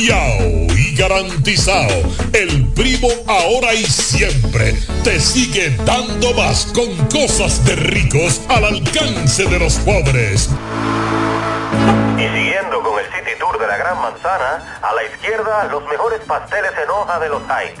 y garantizado. El primo ahora y siempre te sigue dando más con cosas de ricos al alcance de los pobres. Y siguiendo con el City Tour de la Gran Manzana, a la izquierda los mejores pasteles en hoja de los Heights.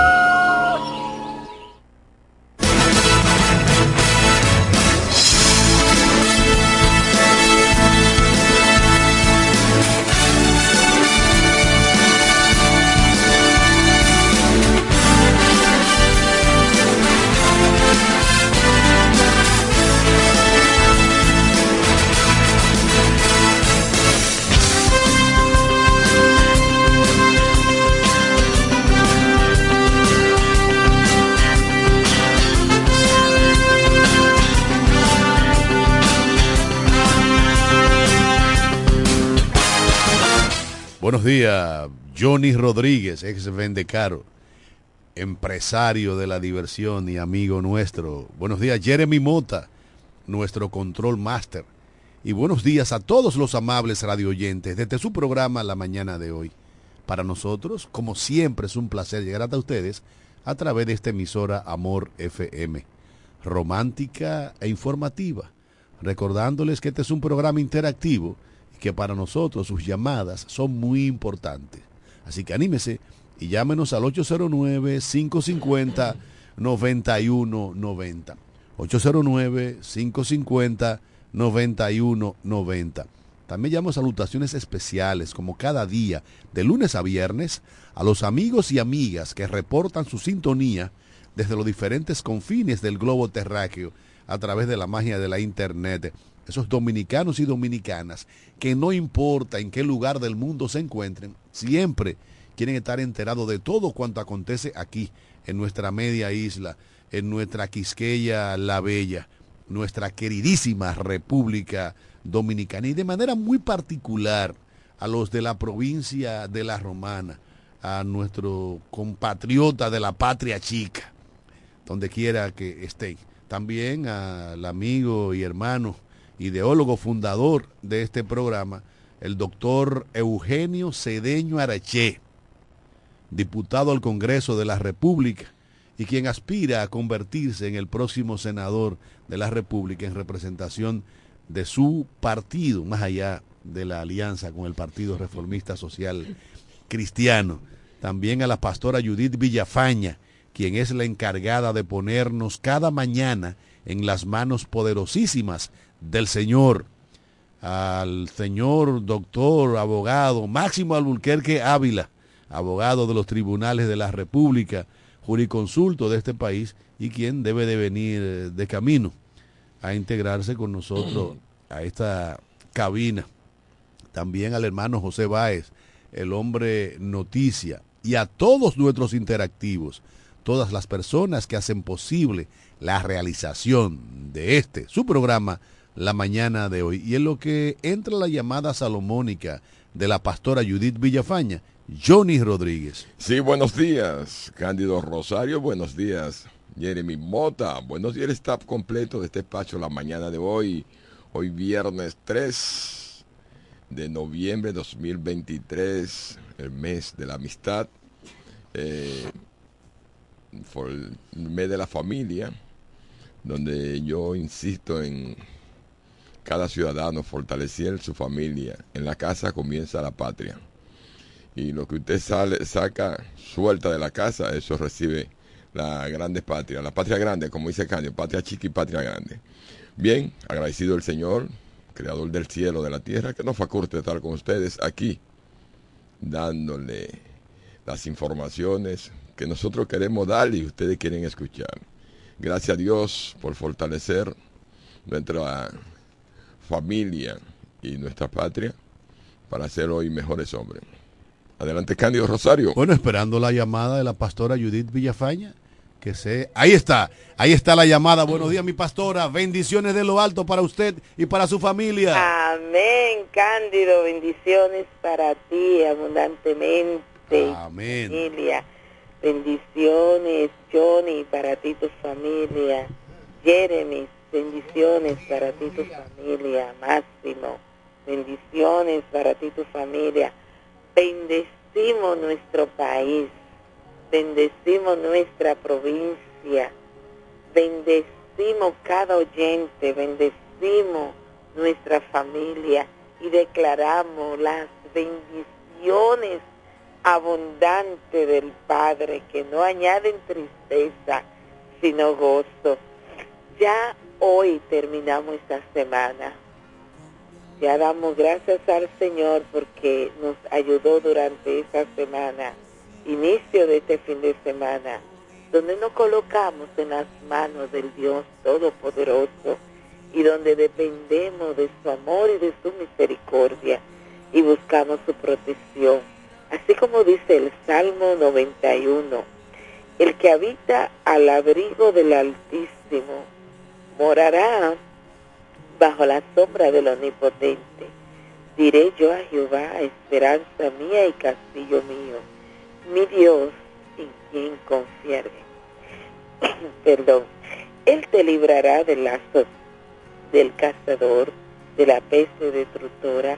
Buenos días, Johnny Rodríguez, ex Vendecaro, empresario de la diversión y amigo nuestro. Buenos días, Jeremy Mota, nuestro control master. Y buenos días a todos los amables radioyentes desde su programa La Mañana de hoy. Para nosotros, como siempre, es un placer llegar hasta ustedes a través de esta emisora Amor FM, romántica e informativa, recordándoles que este es un programa interactivo que para nosotros sus llamadas son muy importantes. Así que anímese y llámenos al 809-550-9190. 809-550-9190. También llamo salutaciones especiales, como cada día, de lunes a viernes, a los amigos y amigas que reportan su sintonía desde los diferentes confines del globo terráqueo a través de la magia de la Internet esos dominicanos y dominicanas, que no importa en qué lugar del mundo se encuentren, siempre quieren estar enterados de todo cuanto acontece aquí, en nuestra media isla, en nuestra Quisqueya la Bella, nuestra queridísima República Dominicana, y de manera muy particular a los de la provincia de La Romana, a nuestro compatriota de la patria chica, donde quiera que estén. También al amigo y hermano ideólogo fundador de este programa, el doctor Eugenio Cedeño Araché, diputado al Congreso de la República y quien aspira a convertirse en el próximo senador de la República en representación de su partido, más allá de la alianza con el Partido Reformista Social Cristiano. También a la pastora Judith Villafaña, quien es la encargada de ponernos cada mañana en las manos poderosísimas del Señor, al señor doctor, abogado Máximo Alburquerque Ávila, abogado de los tribunales de la República, juriconsulto de este país y quien debe de venir de camino a integrarse con nosotros a esta cabina. También al hermano José Báez, el hombre noticia, y a todos nuestros interactivos, todas las personas que hacen posible la realización de este, su programa, la mañana de hoy. Y en lo que entra la llamada salomónica de la pastora Judith Villafaña, Johnny Rodríguez. Sí, buenos días, Cándido Rosario, buenos días, Jeremy Mota, buenos días el staff completo de este espacio la mañana de hoy, hoy viernes 3 de noviembre de 2023, el mes de la amistad, eh, el mes de la familia, donde yo insisto en cada ciudadano fortalecer su familia. En la casa comienza la patria. Y lo que usted sale, saca suelta de la casa, eso recibe la grande patria. La patria grande, como dice Candio, patria chica y patria grande. Bien, agradecido el Señor, creador del cielo, de la tierra, que nos faculte estar con ustedes aquí, dándole las informaciones que nosotros queremos darle y ustedes quieren escuchar. Gracias a Dios por fortalecer nuestra familia y nuestra patria para ser hoy mejores hombres. Adelante, Cándido Rosario. Bueno, esperando la llamada de la pastora Judith Villafaña, que sé. Ahí está, ahí está la llamada. Buenos días, mi pastora. Bendiciones de lo alto para usted y para su familia. Amén, Cándido. Bendiciones para ti abundantemente. Amén. Familia. Bendiciones, Johnny, para ti tu familia. Jeremy, bendiciones para ti tu familia. Máximo, bendiciones para ti tu familia. Bendecimos nuestro país. Bendecimos nuestra provincia. Bendecimos cada oyente. Bendecimos nuestra familia. Y declaramos las bendiciones abundante del Padre, que no añaden tristeza, sino gozo. Ya hoy terminamos esta semana. Ya damos gracias al Señor porque nos ayudó durante esta semana, inicio de este fin de semana, donde nos colocamos en las manos del Dios Todopoderoso y donde dependemos de su amor y de su misericordia y buscamos su protección Así como dice el Salmo 91, el que habita al abrigo del Altísimo morará bajo la sombra del Omnipotente. Diré yo a Jehová, esperanza mía y castillo mío, mi Dios en quien confiaré. Perdón, Él te librará del lazo del cazador, de la peste destructora,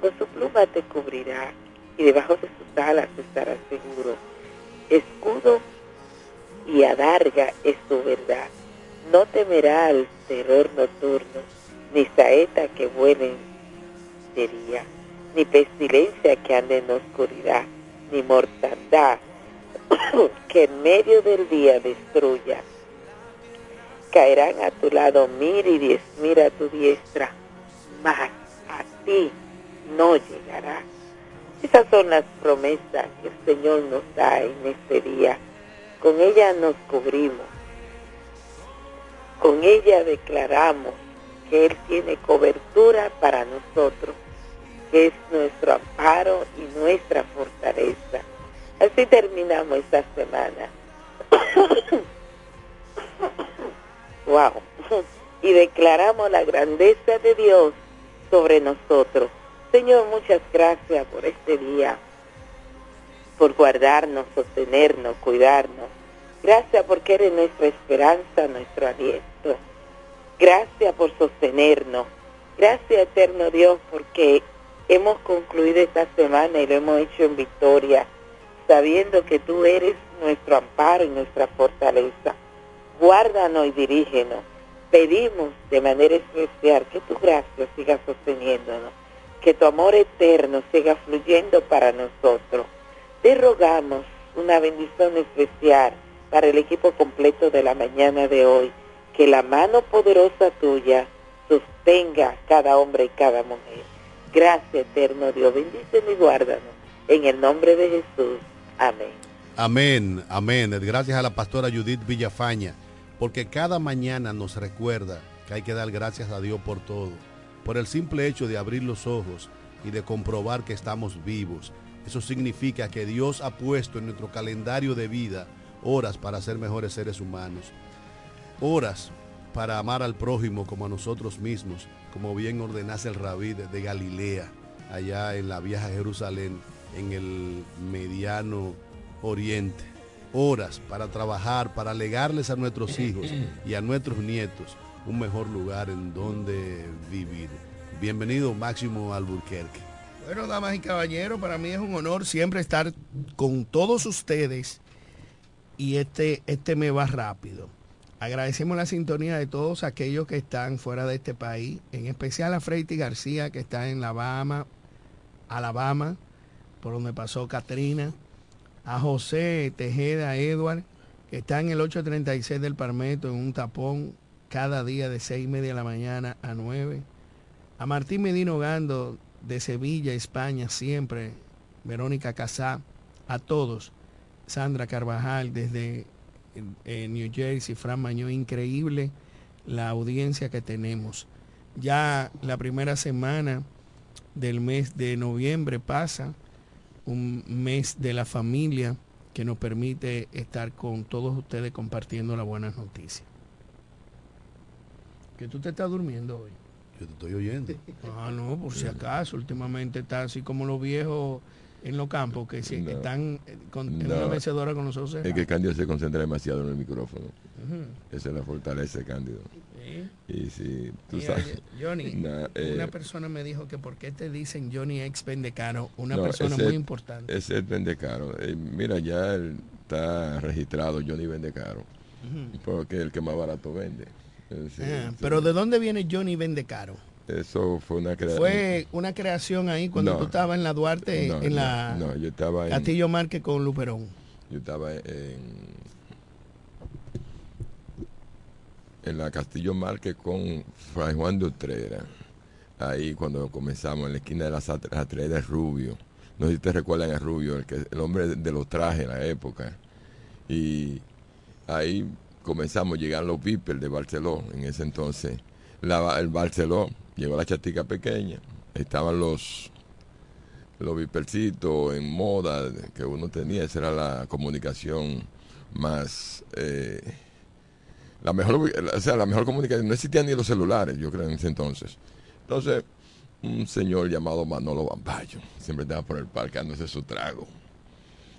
con su pluma te cubrirá y debajo de sus alas estará seguro. Escudo y adarga es su verdad. No temerá al terror nocturno, ni saeta que vuele de día, ni pestilencia que ande en oscuridad, ni mortandad que en medio del día destruya. Caerán a tu lado mil y diez a tu diestra, mas a ti no llegará esas son las promesas que el Señor nos da en este día. Con ella nos cubrimos. Con ella declaramos que Él tiene cobertura para nosotros, que es nuestro amparo y nuestra fortaleza. Así terminamos esta semana. wow. Y declaramos la grandeza de Dios sobre nosotros Señor, muchas gracias por este día, por guardarnos, sostenernos, cuidarnos. Gracias porque eres nuestra esperanza, nuestro aliento. Gracias por sostenernos. Gracias, eterno Dios, porque hemos concluido esta semana y lo hemos hecho en victoria, sabiendo que tú eres nuestro amparo y nuestra fortaleza. Guárdanos y dirígenos. Pedimos de manera especial que tu gracia siga sosteniéndonos que tu amor eterno siga fluyendo para nosotros. Te rogamos una bendición especial para el equipo completo de la mañana de hoy, que la mano poderosa tuya sostenga cada hombre y cada mujer. Gracias, eterno Dios. Bendícenos y guárdanos. En el nombre de Jesús. Amén. Amén, amén. Gracias a la pastora Judith Villafaña, porque cada mañana nos recuerda que hay que dar gracias a Dios por todo por el simple hecho de abrir los ojos y de comprobar que estamos vivos. Eso significa que Dios ha puesto en nuestro calendario de vida horas para ser mejores seres humanos, horas para amar al prójimo como a nosotros mismos, como bien ordenase el rabí de Galilea, allá en la vieja Jerusalén, en el mediano oriente. Horas para trabajar, para legarles a nuestros hijos y a nuestros nietos un mejor lugar en donde vivir. Bienvenido Máximo Alburquerque. Bueno, damas y caballeros, para mí es un honor siempre estar con todos ustedes y este, este me va rápido. Agradecemos la sintonía de todos aquellos que están fuera de este país, en especial a Freiti García, que está en Alabama, Alabama, por donde pasó Katrina, a José Tejeda Edward, que está en el 836 del Parmeto, en un tapón cada día de seis y media de la mañana a 9. A Martín Medino Gando, de Sevilla, España, siempre. Verónica Casá, a todos. Sandra Carvajal, desde New Jersey, Fran Mañó, increíble la audiencia que tenemos. Ya la primera semana del mes de noviembre pasa, un mes de la familia que nos permite estar con todos ustedes compartiendo las buenas noticias. Que tú te estás durmiendo hoy. Yo te estoy oyendo. Ah, no, por si acaso, últimamente está así como los viejos en los campos que, que están eh, con, en No. una mecedora con nosotros. Es que Cándido se concentra demasiado en el micrófono. Esa es la fortaleza de Cándido. Y si tú Mira, sabes. Johnny, eh, una persona me dijo que por qué te dicen Johnny ex Vendecano, una no, persona ese- muy importante. Ese es Vendecaro. Eh, mira, ya él está registrado Johnny Vendecaro. Ujú. Porque es el que más barato vende. Eh, sí, Ah, sí. Pero ¿de dónde viene Johnny Vendecaro? Eso fue una creación. Fue una creación ahí cuando No. tú estabas en la Duarte, No, en la no, yo estaba en, Castillo Márquez con Luperón. yo estaba en en la Castillo Márquez con Fray Juan de Utrera. Ahí cuando comenzamos en la esquina de las Atreides Rubio. No sé si te recuerdan a Rubio, el, que, el hombre de, los trajes en la época. Y ahí comenzamos, llegaron los Vipers de Barceló en ese entonces. La- el Barceló, llegó la chatica pequeña, estaban los los vipercitos en moda que uno tenía, esa era la comunicación más eh, la mejor o sea la mejor comunicación no existían ni los celulares yo creo en ese entonces. Entonces un señor llamado Manolo Bambayo siempre estaba por el parque dándose su trago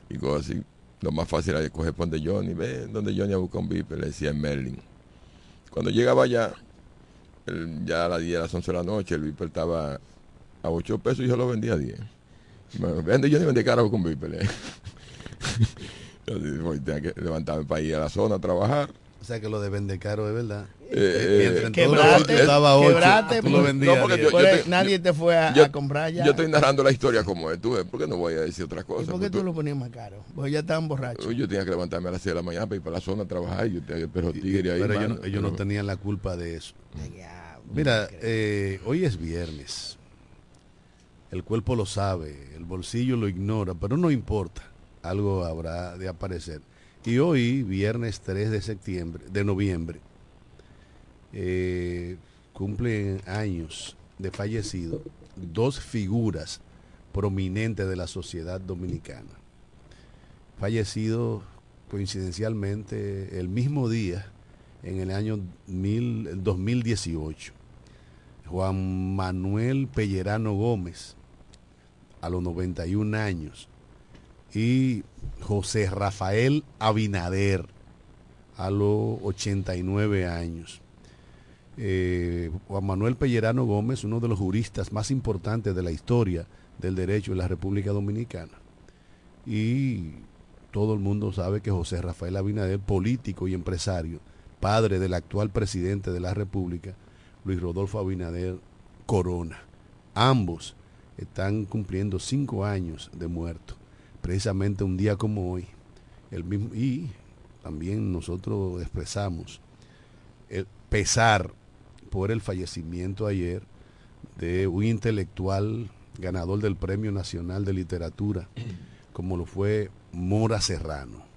y cosas así. Lo más fácil era coger por donde Johnny ve donde Johnny a buscar un viper le decía Merlin. Cuando llegaba allá el- ya a las 10 a las 11 de la noche el viper estaba a 8 pesos y yo lo vendía a 10 bueno, vende yo ni vendí carajo con Viper. eh. Yo dije, "Voy, tenía que levantarme para ir a la zona a trabajar. O sea que lo de vender caro es verdad. Eh, eh, todo Quebrate, lo estaba a ocho, quebrate, tú lo porque- vendías No, porque yo- te- nadie te fue a, yo- a comprar ya. Yo estoy narrando la historia como es. ¿Tú ves? ¿Por qué no voy a decir otra ¿Y cosa? por qué Porque tú lo ponías más caro? Porque ya estaban borrachos. Yo tenía que levantarme a las 6 de la mañana para ir para la zona a trabajar. Y yo tenía que pero tigre ahí. Pero ellos, no- ellos no pero- tenían la culpa de eso. Ya, Mira, eh, hoy es viernes. El cuerpo lo sabe, el bolsillo lo ignora, pero no importa. Algo habrá de aparecer. Y hoy, viernes 3 de septiembre, de noviembre, eh, cumplen años de fallecido dos figuras prominentes de la sociedad dominicana. Fallecido coincidencialmente el mismo día en el año mil- 2018. Juan Manuel Pellerano Gómez, a los 91 años, y José Rafael Abinader, a los 89 años. Eh, Juan Manuel Pellerano Gómez, uno de los juristas más importantes de la historia del derecho en la República Dominicana. Y todo el mundo sabe que José Rafael Abinader, político y empresario, padre del actual presidente de la República, Luis Rodolfo Abinader Corona. Ambos están cumpliendo cinco años de muerto, precisamente un día como hoy. El mismo, y también nosotros expresamos el pesar por el fallecimiento ayer de un intelectual ganador del Premio Nacional de Literatura, como lo fue Mora Serrano.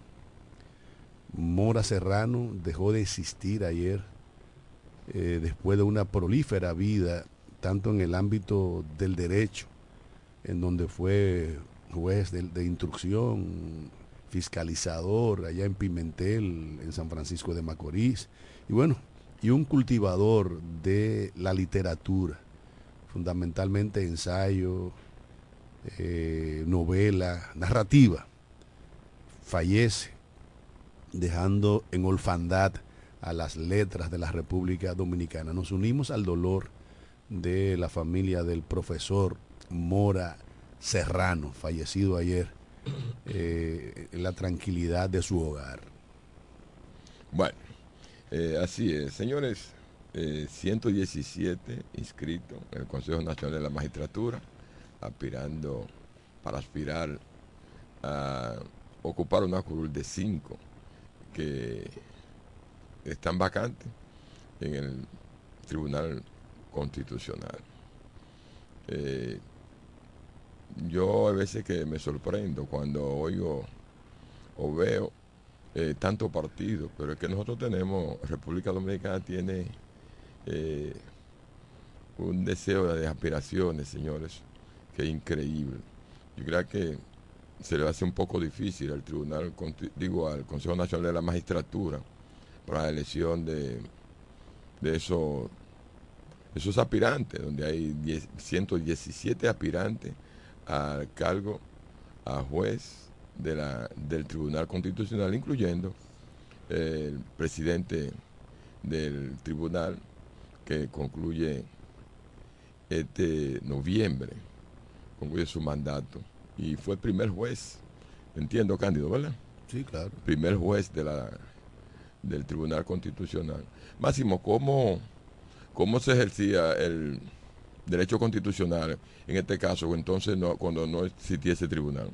Mora Serrano dejó de existir ayer eh, después de una prolífera vida, tanto en el ámbito del derecho, en donde fue juez de, instrucción, fiscalizador allá en Pimentel, en San Francisco de Macorís, y bueno, y un cultivador de la literatura, fundamentalmente ensayo, eh, novela, narrativa, fallece, dejando en orfandad a las letras de la República Dominicana. Nos unimos al dolor de la familia del profesor Mora Serrano, fallecido ayer, eh, en la tranquilidad de su hogar. Bueno, eh, así es. Señores, eh, 117 inscritos en el Consejo Nacional de la Magistratura, aspirando para aspirar a ocupar una curul de 5 que están vacantes en el Tribunal Constitucional. Eh, yo a veces que me sorprendo cuando oigo o veo eh, tanto partido, pero es que nosotros tenemos, República Dominicana tiene eh, un deseo de aspiraciones, señores, que es increíble. Yo creo que se le hace un poco difícil al Tribunal, digo, al Consejo Nacional de la Magistratura para la elección de, de esos, esos aspirantes, donde hay 10 117 aspirantes al cargo a juez de la, del Tribunal Constitucional, incluyendo el presidente del tribunal que concluye este noviembre, concluye su mandato y fue el primer juez, entiendo Cándido, ¿verdad? Sí, claro. Primer juez de la, del Tribunal Constitucional. Máximo, ¿cómo, cómo se ejercía el derecho constitucional en este caso, entonces no, cuando no existiese tribunal?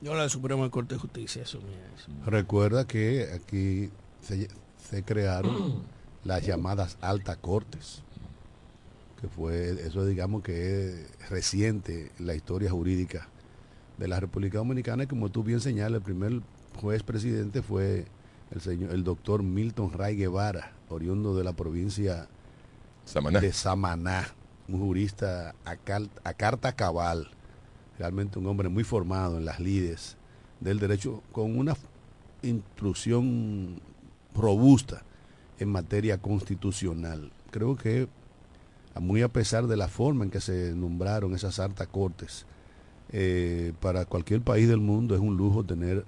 Yo la Suprema Corte de Justicia, eso mira, Recuerda que aquí se, se crearon las llamadas altas cortes, que fue, eso digamos que es reciente en la historia jurídica de la República Dominicana, y como tú bien señalas, el primer juez presidente fue el señor, el doctor Milton Ray Guevara, oriundo de la provincia Samaná. de Samaná, un jurista a, cal- a carta cabal, realmente un hombre muy formado en las lides del derecho, con una instrucción robusta en materia constitucional. Creo que, muy a pesar de la forma en que se nombraron esas altas cortes, eh, para cualquier país del mundo es un lujo tener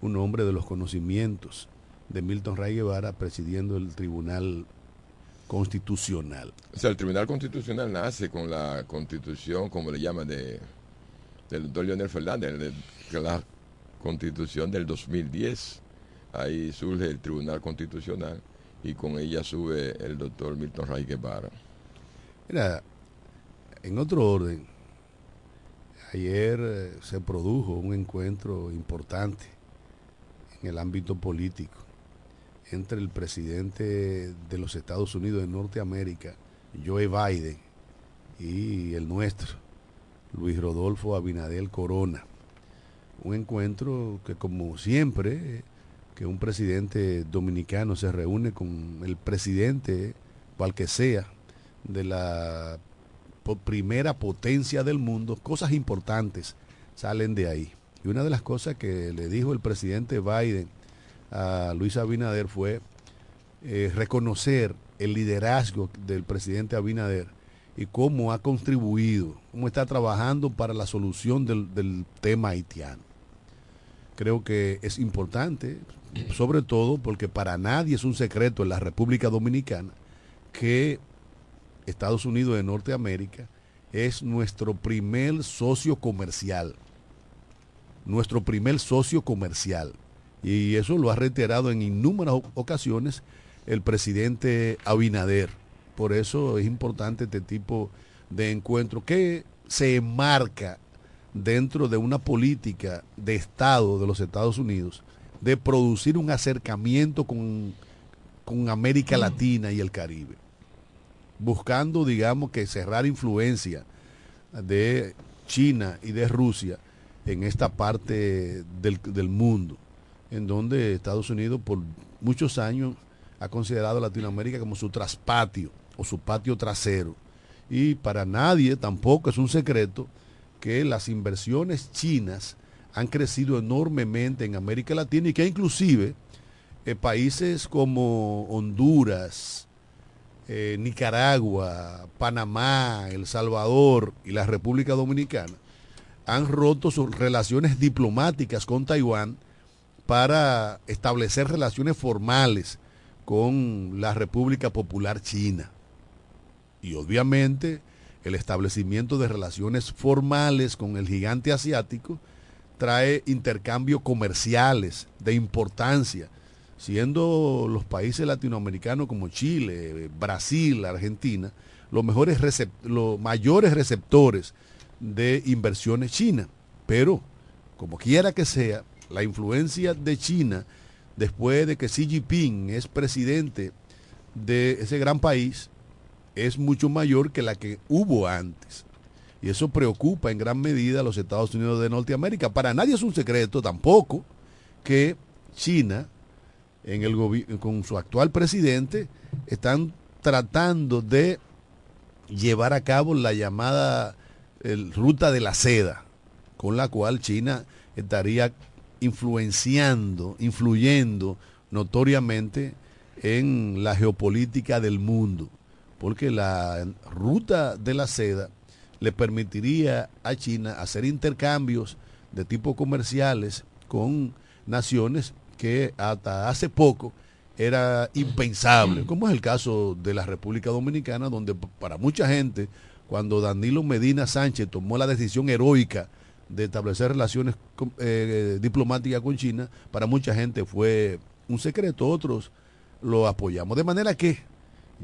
un hombre de los conocimientos de Milton Ray Guevara presidiendo el Tribunal Constitucional. O sea, el Tribunal Constitucional nace con la constitución, como le llaman, de, del doctor Leonel Fernández, de, de la constitución del 2010. Ahí surge el Tribunal Constitucional y con ella sube el doctor Milton Ray Guevara. Mira, en otro orden, ayer eh, se produjo un encuentro importante en el ámbito político entre el presidente de los Estados Unidos de Norteamérica, Joe Biden, y el nuestro, Luis Rodolfo Abinadel Corona. Un encuentro que como siempre, que un presidente dominicano se reúne con el presidente, cual que sea, de la primera potencia del mundo, cosas importantes salen de ahí. Y una de las cosas que le dijo el presidente Biden a Luis Abinader fue eh, reconocer el liderazgo del presidente Abinader y cómo ha contribuido, cómo está trabajando para la solución del, del tema haitiano. Creo que es importante, sobre todo porque para nadie es un secreto en la República Dominicana que Estados Unidos de Norteamérica es nuestro primer socio comercial. Nuestro primer socio comercial. Y eso lo ha reiterado en innumerables ocasiones el presidente Abinader. Por eso es importante este tipo de encuentro que se enmarca dentro de una política de Estado de los Estados Unidos de producir un acercamiento con, con América Latina y el Caribe buscando, digamos, que cerrar influencia de China y de Rusia en esta parte del, del mundo, en donde Estados Unidos por muchos años ha considerado a Latinoamérica como su traspatio o su patio trasero. Y para nadie tampoco es un secreto que las inversiones chinas han crecido enormemente en América Latina y que inclusive eh, países como Honduras, eh, Nicaragua, Panamá, El Salvador y la República Dominicana han roto sus relaciones diplomáticas con Taiwán para establecer relaciones formales con la República Popular China. Y obviamente el establecimiento de relaciones formales con el gigante asiático trae intercambios comerciales de importancia, siendo los países latinoamericanos como Chile, Brasil, Argentina, los, mejores los mayores receptores de inversiones chinas. Pero, como quiera que sea, la influencia de China, después de que Xi Jinping es presidente de ese gran país, es mucho mayor que la que hubo antes. Y eso preocupa en gran medida a los Estados Unidos de Norteamérica. Para nadie es un secreto tampoco que China, en el con su actual presidente, están tratando de llevar a cabo la llamada ruta de la seda, con la cual China estaría influenciando, influyendo notoriamente en la geopolítica del mundo, porque la ruta de la seda le permitiría a China hacer intercambios de tipo comerciales con naciones que hasta hace poco era impensable, como es el caso de la República Dominicana, donde para mucha gente, cuando Danilo Medina Sánchez tomó la decisión heroica de establecer relaciones eh, diplomáticas con China, para mucha gente fue un secreto, otros lo apoyamos. De manera que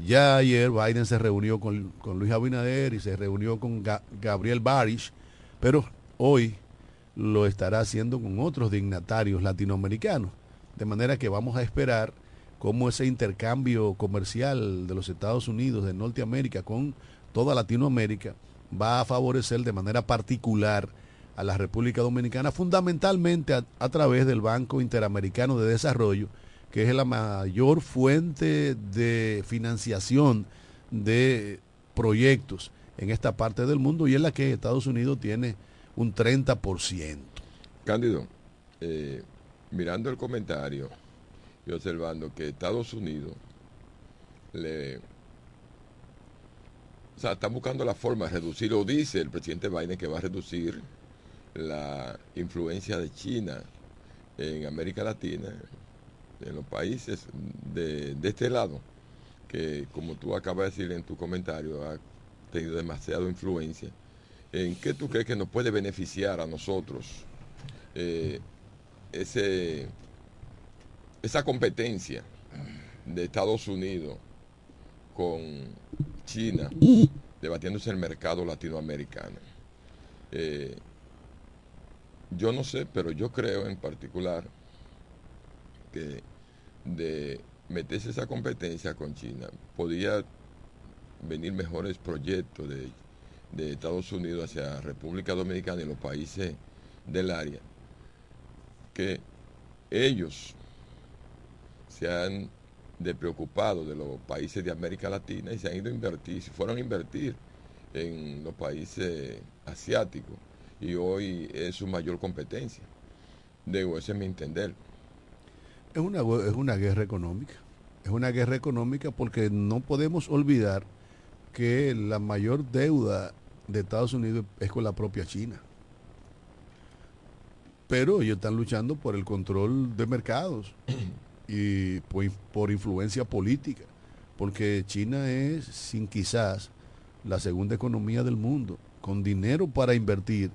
ya ayer Biden se reunió con, Luis Abinader y se reunió con Gabriel Barish, pero hoy lo estará haciendo con otros dignatarios latinoamericanos. De manera que vamos a esperar cómo ese intercambio comercial de los Estados Unidos, de Norteamérica, con toda Latinoamérica, va a favorecer de manera particular a la República Dominicana, fundamentalmente a, través del Banco Interamericano de Desarrollo, que es la mayor fuente de financiación de proyectos en esta parte del mundo y es la que Estados Unidos tiene un 30%. Cándido, eh, mirando el comentario, y observando que Estados Unidos le... O sea, están buscando la forma de reducir, o dice el presidente Biden que va a reducir la influencia de China en América Latina, en los países de, de este lado, que como tú acabas de decir en tu comentario, ha tenido demasiada influencia. ¿En qué tú crees que nos puede beneficiar a nosotros eh, esa competencia de Estados Unidos con China debatiéndose el mercado latinoamericano. Eh, yo no sé, pero yo creo en particular que de meterse esa competencia con China podía venir mejores proyectos de Estados Unidos hacia República Dominicana y los países del área que ellos se han de preocupado de los países de América Latina y se han ido a invertir, si fueron a invertir en los países asiáticos y hoy es su mayor competencia. Digo, ese es mi entender. Es una, es una guerra económica. Es una guerra económica porque no podemos olvidar que la mayor deuda de Estados Unidos es con la propia China. Pero ellos están luchando por el control de mercados y por, influencia política, porque China es, sin quizás, la segunda economía del mundo, con dinero para invertir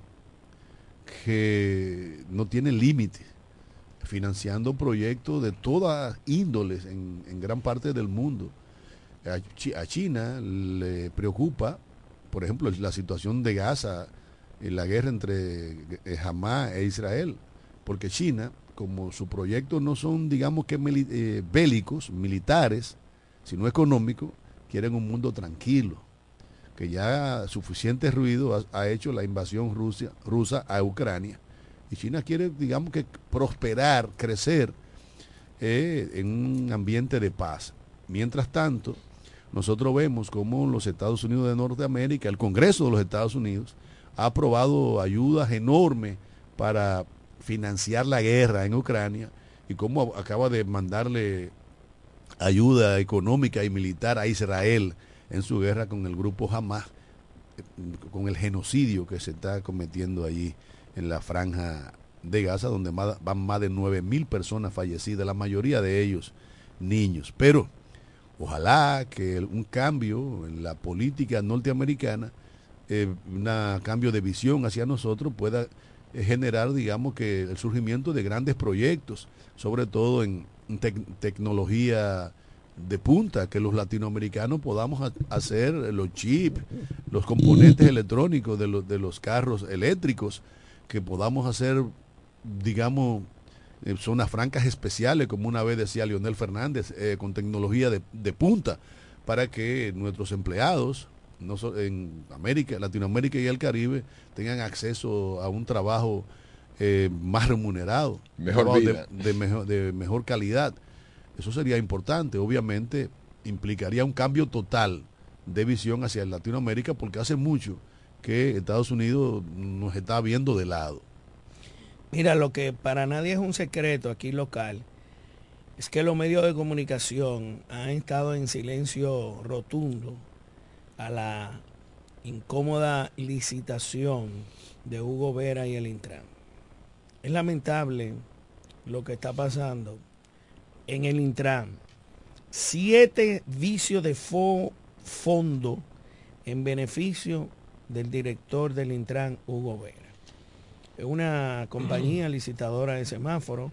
que no tiene límite, financiando proyectos de todas índoles en, gran parte del mundo. A, China le preocupa, por ejemplo, la situación de Gaza, en la guerra entre eh, Hamas e Israel, porque China como sus proyectos no son, digamos que eh, bélicos, militares, sino económicos, quieren un mundo tranquilo, que ya suficiente ruido ha, hecho la invasión rusa a Ucrania. Y China quiere, digamos que, prosperar, crecer eh, en un ambiente de paz. Mientras tanto, nosotros vemos como los Estados Unidos de Norteamérica, el Congreso de los Estados Unidos, ha aprobado ayudas enormes para financiar la guerra en Ucrania y cómo acaba de mandarle ayuda económica y militar a Israel en su guerra con el grupo Hamas, con el genocidio que se está cometiendo allí en la franja de Gaza, donde van más de 9 mil personas fallecidas, la mayoría de ellos niños. Pero ojalá que un cambio en la política norteamericana eh, un cambio de visión hacia nosotros, pueda eh, generar, digamos, que el surgimiento de grandes proyectos, sobre todo en tecnología de punta, que los latinoamericanos podamos hacer los chips, los componentes electrónicos de los, de los carros eléctricos, que podamos hacer, digamos, eh, zonas francas especiales, como una vez decía Leonel Fernández, eh, con tecnología de, de, punta, para que nuestros empleados no en América, Latinoamérica y el Caribe tengan acceso a un trabajo eh, más remunerado, mejor De, mejor, de mejor calidad. Eso sería importante, obviamente implicaría un cambio total de visión hacia Latinoamérica porque hace mucho que Estados Unidos nos está viendo de lado. Mira, lo que para nadie es un secreto aquí local es que los medios de comunicación han estado en silencio rotundo a la incómoda licitación de Hugo Vera y el Intran. Es lamentable lo que está pasando en el Intran. Siete vicios de fondo en beneficio del director del Intran, Hugo Vera una compañía licitadora de semáforo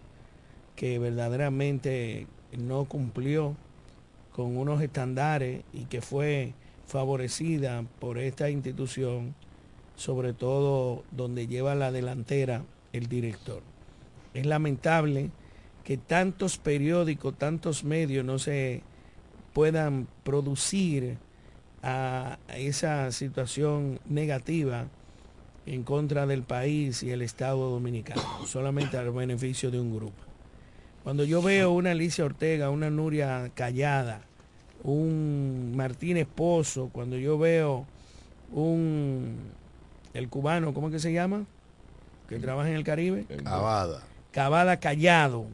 que verdaderamente no cumplió con unos estándares y que fue favorecida por esta institución, sobre todo donde lleva la delantera el director. Es lamentable que tantos periódicos, tantos medios no se puedan producir a esa situación negativa en contra del país y el Estado dominicano, solamente al beneficio de un grupo. Cuando yo veo una Alicia Ortega, una Nuria Callada, un Martínez Pozo, cuando yo veo un el cubano, ¿cómo que se llama? Que trabaja en el Caribe. Cavada. Cavada Callado.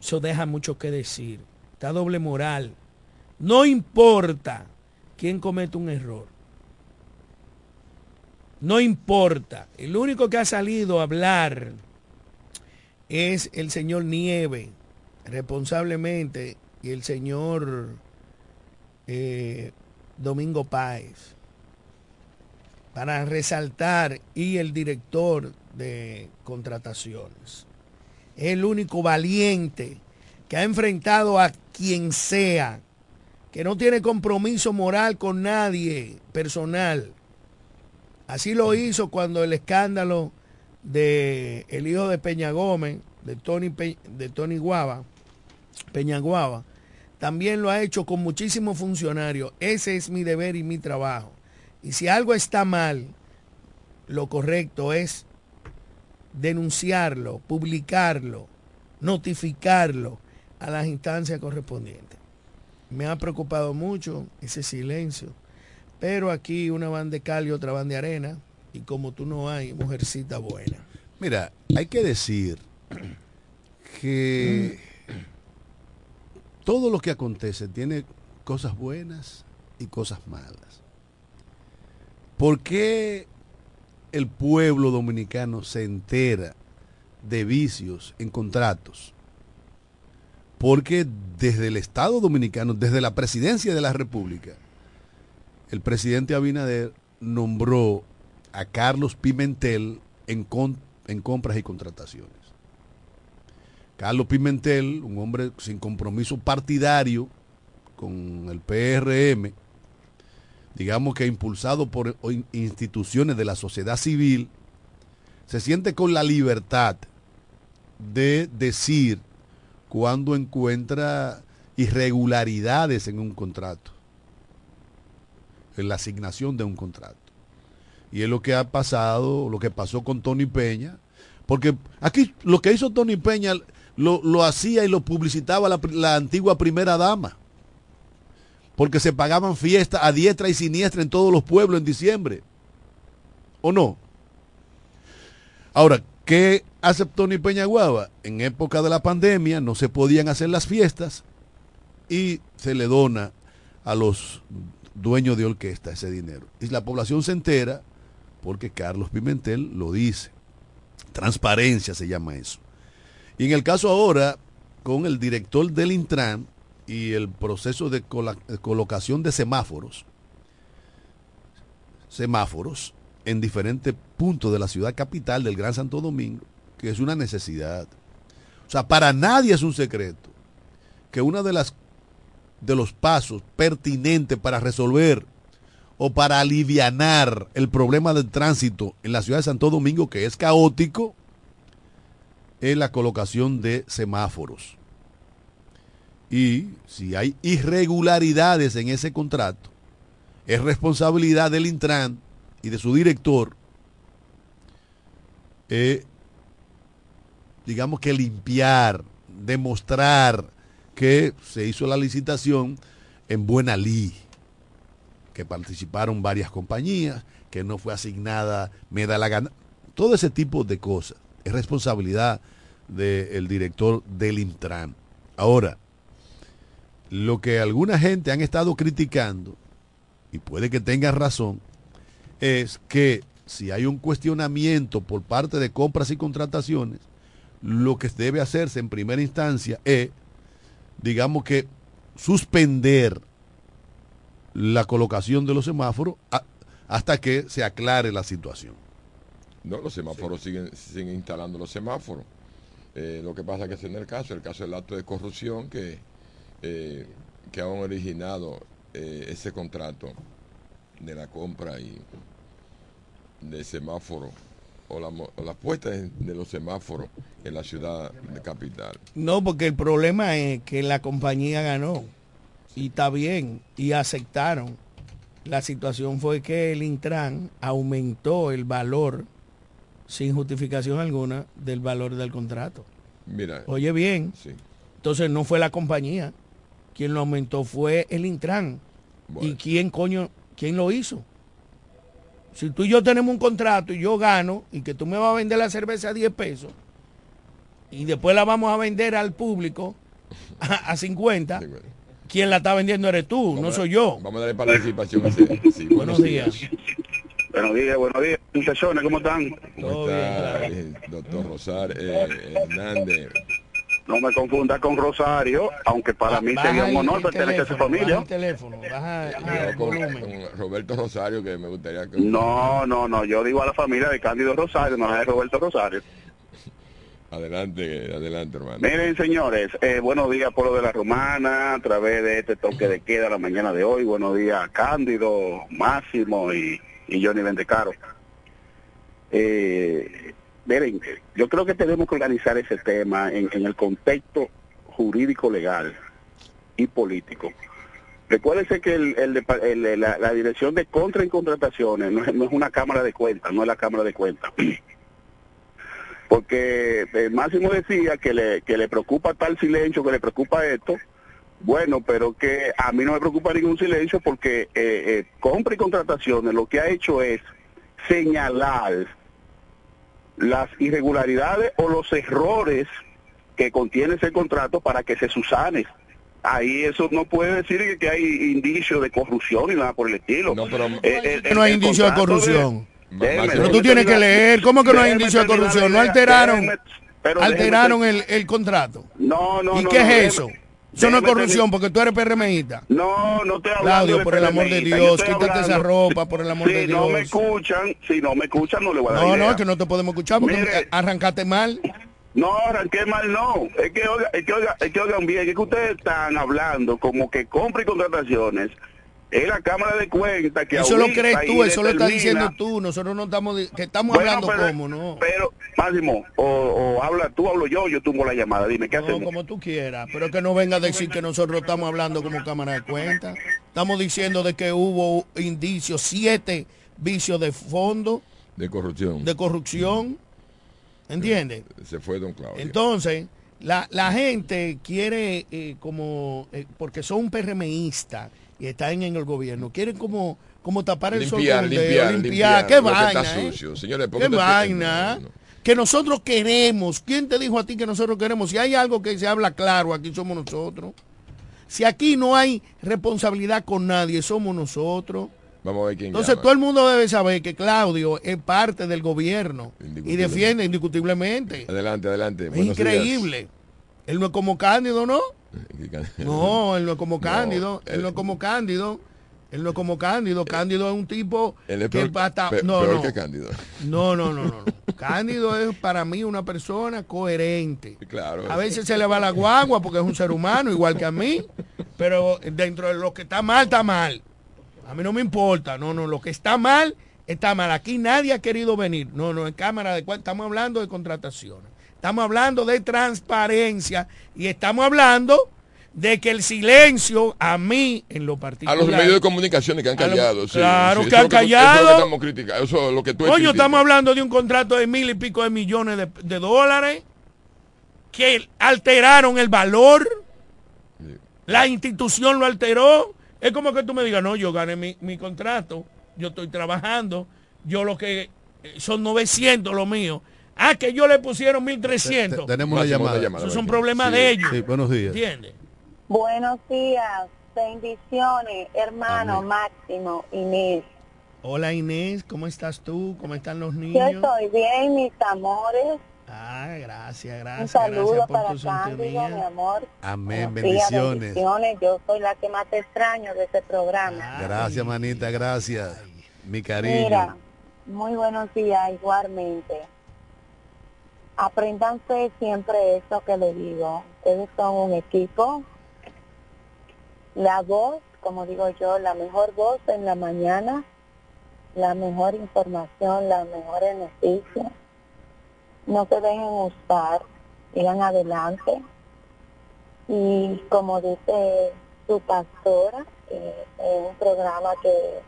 Eso deja mucho que decir. Está doble moral. No importa quién comete un error. No importa. El único que ha salido a hablar es el señor Nieve, responsablemente, y el señor eh, Domingo Páez, para resaltar, y el director de contrataciones. Es el único valiente que ha enfrentado a quien sea, que no tiene compromiso moral con nadie personal Así lo hizo cuando el escándalo de el hijo de Peña Gómez, de Tony, de Tony Guava, Peña Guava, también lo ha hecho con muchísimos funcionarios. Ese es mi deber y mi trabajo. Y si algo está mal, lo correcto es denunciarlo, publicarlo, notificarlo a las instancias correspondientes. Me ha preocupado mucho ese silencio pero aquí una van de cal y otra van de arena. Y como tú no hay, mujercita buena. Mira, hay que decir que todo lo que acontece tiene cosas buenas y cosas malas. ¿Por qué el pueblo dominicano se entera de vicios en contratos? Porque desde el Estado dominicano, desde la presidencia de la República, el presidente Abinader nombró a Carlos Pimentel en, en compras y contrataciones. Carlos Pimentel, un hombre sin compromiso partidario con el PRM, digamos que impulsado por instituciones de la sociedad civil, se siente con la libertad de decir cuando encuentra irregularidades en un contrato en la asignación de un contrato. Y es lo que ha pasado, lo que pasó con Tony Peña, porque aquí lo que hizo Tony Peña lo, hacía y lo publicitaba la, antigua primera dama, porque se pagaban fiestas a diestra y siniestra en todos los pueblos en diciembre, ¿o no? Ahora, ¿qué hace Tony Peña Guava? En época de la pandemia no se podían hacer las fiestas y se le dona a los dueño de orquesta ese dinero. Y la población se entera porque Carlos Pimentel lo dice. Transparencia se llama eso. Y en el caso ahora, con el director del Intran y el proceso de colocación de semáforos, semáforos en diferentes puntos de la ciudad capital del Gran Santo Domingo, que es una necesidad. O sea, para nadie es un secreto que una de las de los pasos pertinentes para resolver o para alivianar el problema del tránsito en la ciudad de Santo Domingo, que es caótico, es la colocación de semáforos. Y si hay irregularidades en ese contrato, es responsabilidad del Intran y de su director, eh, digamos que limpiar, demostrar que se hizo la licitación en buena ley, que participaron varias compañías, que no fue asignada, me da la gana, todo ese tipo de cosas. Es responsabilidad del director del Intran. Ahora, lo que alguna gente han estado criticando, y puede que tenga razón, es que si hay un cuestionamiento por parte de compras y contrataciones, lo que debe hacerse en primera instancia es, digamos que, suspender la colocación de los semáforos hasta que se aclare la situación. No, los semáforos siguen, siguen instalando los semáforos. Eh, lo que pasa es que es el caso, el caso del acto de corrupción que, eh, que han originado eh, ese contrato de la compra y de semáforos o la, o la puesta de los semáforos en la ciudad de capital. No, porque el problema es que la compañía ganó y está bien y aceptaron. La situación fue que el Intran aumentó el valor sin justificación alguna del valor del contrato. Mira, Oye bien, sí. entonces no fue la compañía. Quien lo aumentó fue el Intran. Bueno. ¿Y quién coño, quién lo hizo? Si tú y yo tenemos un contrato y yo gano y que tú me vas a vender la cerveza a 10 pesos y después la vamos a vender al público a, a 50, Sí, bueno. quien la está vendiendo eres tú, Vamos no soy yo. Vamos a darle participación. Sí, Buenos días. Buenos días, buenos días, muchachones, ¿cómo están? ¿Cómo está, eh, doctor Rosario eh, Hernández? No me confunda con Rosario, aunque para mí sería un honor pertenecer a su baja familia. el teléfono, baja Yo el con, volumen. con Roberto Rosario, que me gustaría que... No, no, no, yo digo a la familia de Cándido Rosario, no es de Roberto Rosario. Adelante, adelante, hermano. Miren, señores, eh, buenos días, Pueblo de la Romana, a través de este toque de queda la mañana de hoy. Buenos días, Cándido, Máximo y, y Johnny Ventecaro. Eh, miren, yo creo que tenemos que organizar ese tema en, el contexto jurídico legal y político. Recuérdense que el- el el- la, la dirección de contra y contrataciones no es, no es una cámara de cuentas, no es la cámara de cuentas. Porque Máximo decía que le, que le preocupa tal silencio, que le preocupa esto. Bueno, pero que a mí no me preocupa ningún silencio porque eh, eh, compra y contrataciones lo que ha hecho es señalar las irregularidades o los errores que contiene ese contrato para que se subsane. Ahí eso no puede decir que hay indicios de corrupción ni nada por el estilo. No, pero- Eh, no hay el indicio de corrupción. Déjeme, Pero tú tienes que leer, ¿cómo que no hay Déjeme indicio de corrupción? No alteraron, déjeme- pero déjeme alteraron ter- el, el contrato. No, no, ¿Y no. qué no, es déjeme- eso? Eso no es corrupción porque tú eres PRMista. No, no estoy hablando Claudio, por el amor de Dios, quítate esa ropa, por el amor si de no me Dios. escuchan, si no me escuchan, no le voy a dar No, idea. no, es que no te podemos escuchar porque Mire. arrancaste mal. No, arranqué mal, no. Es que, oiga, es que, oiga, es que oigan bien, es que ustedes están hablando como que compra y contrataciones es la Cámara de Cuentas que Eso lo crees tú, eso lo estás diciendo tú. Nosotros no estamos, que estamos Bueno, hablando pero- como, ¿no? Pero, Máximo, o, o habla tú, hablo yo, yo tumbo la llamada. Dime, ¿qué No, hacemos? como tú quieras, pero que no venga a decir que nosotros estamos hablando como cámara de cuentas. Estamos diciendo de que hubo indicios, siete vicios de fondo, de corrupción. de corrupción. ¿Entiendes? Se fue don Claudio. Entonces, la, la gente quiere, eh, como, eh, porque son PRMistas y están en el gobierno, quieren como, como tapar el sol limpiar, dedo, limpiar, limpiar. limpiar. ¿Qué que vaina? está eh? sucio. Señores, ¿por ¿Qué vaina? No, no. Que nosotros queremos. ¿Quién te dijo a ti que nosotros queremos? Si hay algo que se habla claro, aquí somos nosotros. Si aquí no hay responsabilidad con nadie, somos nosotros. Vamos a ver quién Entonces llama. todo el mundo debe saber que Claudio es parte del gobierno y defiende indiscutiblemente. Adelante, adelante. Es Buenos increíble. Él no es como Cándido, ¿no? Días. No, él no es como No, Cándido. él no eh, es como Cándido. Él no es como Cándido. Cándido es un tipo Él es que peor, pe- no, peor no. que Cándido. No, no, no, no, no. Cándido es para mí una persona coherente. Claro. A veces se le va la guagua porque es un ser humano, igual que a mí. Pero dentro de lo que está mal, está mal. A mí no me importa. No, no, lo que está mal, está mal. Aquí nadie ha querido venir. No, no, en cámara de cuál estamos hablando de contrataciones. Estamos hablando de transparencia y estamos hablando de que el silencio a mí en lo A particular. los medios de comunicación que han A lo- callado. sí, claro sí, que han lo Eso es lo callado. que estamos criticando. Eso es lo que tú Coño, criticas. estamos hablando de un contrato de mil y pico de millones de, de dólares que alteraron el valor. La institución lo alteró. Es como que tú me digas, no, yo gané mi, mi contrato, yo estoy trabajando, yo lo que eh, son 900 lo mío. Ah, que yo le pusieron 1300. Te- tenemos una llamada. una llamada. Esos son Sí. problemas de ellos. Sí, buenos días. ¿Entiendes? Buenos días, bendiciones, hermano Amén. Máximo, Inés. Hola Inés, ¿cómo estás tú? ¿Cómo están los Yo niños? estoy bien, mis amores. Ah, gracias, Un gracias. saludo gracias por para tu Cándido, mi amor. Amén, bendiciones. bendiciones. Yo soy la que más te extraño de este programa. Gracias, manita, gracias. Mi cariño. Mira, muy buenos días igualmente. Apréndanse siempre eso que le digo. Ustedes son un equipo. La voz, como digo yo, la mejor voz en la mañana, la mejor información, las mejores noticias. No se dejen usar, sigan adelante. Y como dice su pastora, eh, en un programa que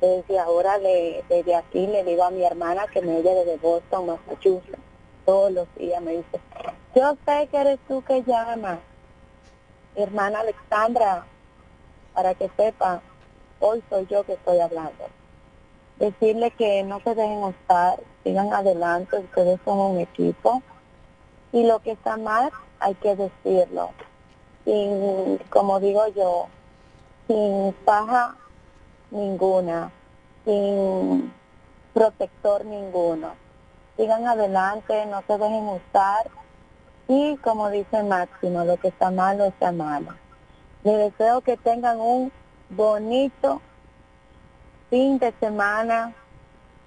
desde ahora, le, desde aquí, le digo a mi hermana que me oye desde Boston, Massachusetts, todos los días me dice, yo sé que eres tú que llamas, hermana Alexandra, para que sepa, hoy soy yo que estoy hablando. Decirle que no se dejen usar, sigan adelante, ustedes son un equipo, y lo que está mal hay que decirlo, sin, como digo yo, sin paja ninguna, sin protector ninguno. Sigan adelante, no se dejen usar y como dice Máximo, lo que está malo está malo. Les deseo que tengan un bonito fin de semana.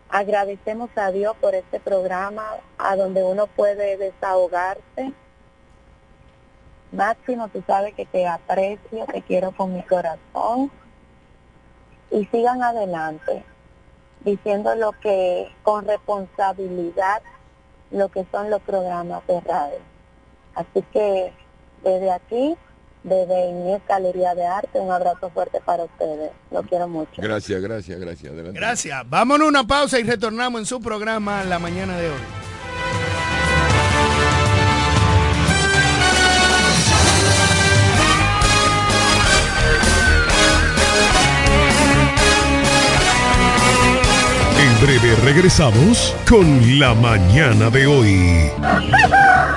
Agradecemos a Dios por este programa a donde uno puede desahogarse. Máximo, tú sabes que te aprecio, te quiero con mi corazón y sigan adelante diciendo lo que con responsabilidad lo que son los programas de radio. Así que desde aquí, desde Inés Galería de Arte, un abrazo fuerte para ustedes. Lo quiero mucho. Gracias, gracias, gracias. Adelante. Gracias. Vámonos a una pausa y retornamos en su programa la mañana de hoy. Breve regresamos con la mañana de hoy.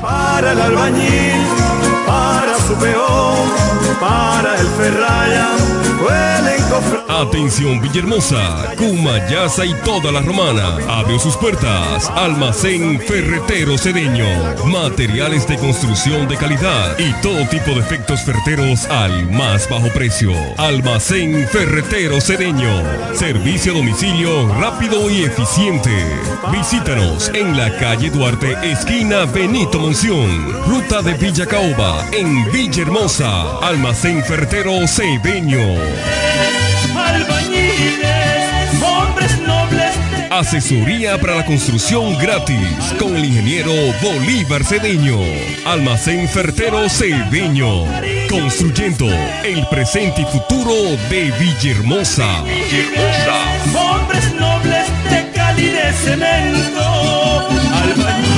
Para el albañil, para su peón, para el ferraya, Atención Villahermosa, Cumayasa y toda la romana. Abrió sus puertas. Almacén Ferretero Cedeño. Materiales de construcción de calidad y todo tipo de efectos ferreteros al más bajo precio. Almacén Ferretero Cedeño. Servicio a domicilio rápido y eficiente. Visítanos en la calle Duarte, esquina Benito Monción. Ruta de Villa Caoba, en Villahermosa. Almacén Ferretero Cedeño. Albañiles, hombres nobles. Asesoría para la construcción gratis con el ingeniero Bolívar Cedeño. Almacén Fertero Cedeño. Construyendo el presente y futuro de Villahermosa. Villahermosa. Hombres nobles de Cali de cemento. Albañiles.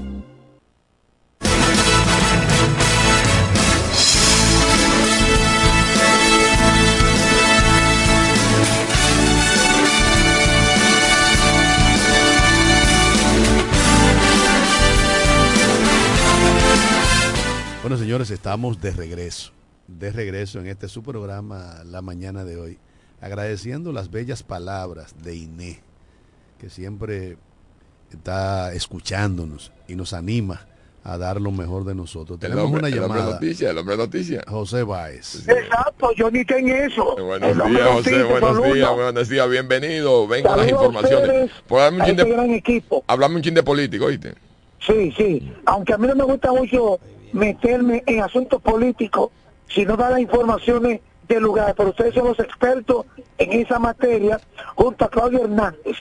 señores, estamos de regreso, de regreso en este su programa la mañana de hoy, agradeciendo las bellas palabras de Iné, que siempre está escuchándonos y nos anima a dar lo mejor de nosotros. El Tenemos hombre, una el hombre llamada. noticia, el hombre noticia. José Báez. Exacto, yo ni tengo eso. Buenos El hombre días, José, noticia, buenos días, buenos días, bienvenido. Venga las informaciones. Pues dame un chin este de, gran equipo. háblame un chin de político, ¿oíste? Sí, sí. Aunque a mí no me gusta mucho meterme en asuntos políticos, sino dar las informaciones del lugar. Pero ustedes son los expertos en esa materia, junto a Claudio Hernández.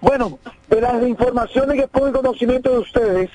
Bueno, de las informaciones que pongo en conocimiento de ustedes,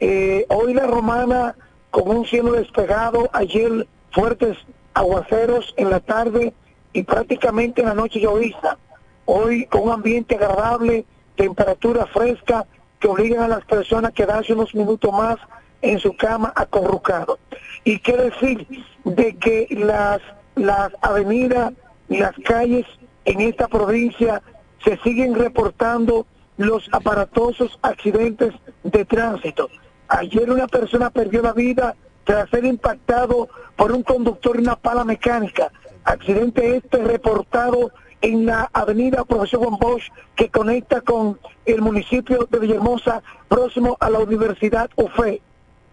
eh, hoy la romana con un cielo despejado, ayer fuertes aguaceros en la tarde y prácticamente en la noche llovizna. Hoy con un ambiente agradable, temperatura fresca que obligan a las personas a quedarse unos minutos más en su cama acurrucado. Y qué decir de que las, las avenidas las calles en esta provincia se siguen reportando los aparatosos accidentes de tránsito. Ayer una persona perdió la vida tras ser impactado por un conductor en una pala mecánica. Accidente este reportado en la avenida Profesor Juan Bosch que conecta con el municipio de Villahermosa próximo a la Universidad UFE.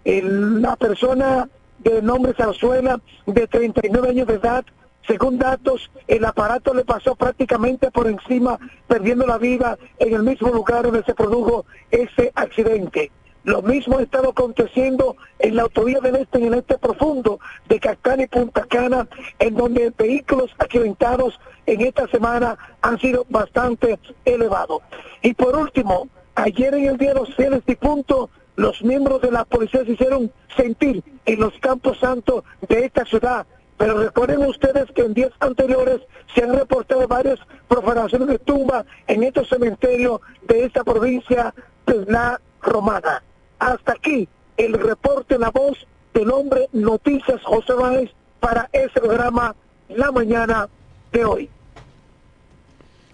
La persona de nombre Zarzuela de 39 años de edad según datos, el aparato le pasó prácticamente por encima, perdiendo la vida en el mismo lugar donde se produjo ese accidente. Lo mismo ha estado aconteciendo en la autovía del Este, en el Este profundo de Cacán y Punta Cana, en donde vehículos accidentados en esta semana han sido bastante elevados. Y por último, ayer en el Día de los Fieles Difuntos, los miembros de la policía se hicieron sentir en los campos santos de esta ciudad. Pero recuerden ustedes que en días anteriores se han reportado varias profanaciones de tumba en estos cementerios de esta provincia de la Romana. Hasta aquí el reporte la voz del hombre Noticias José Báez para ese programa La Mañana de hoy.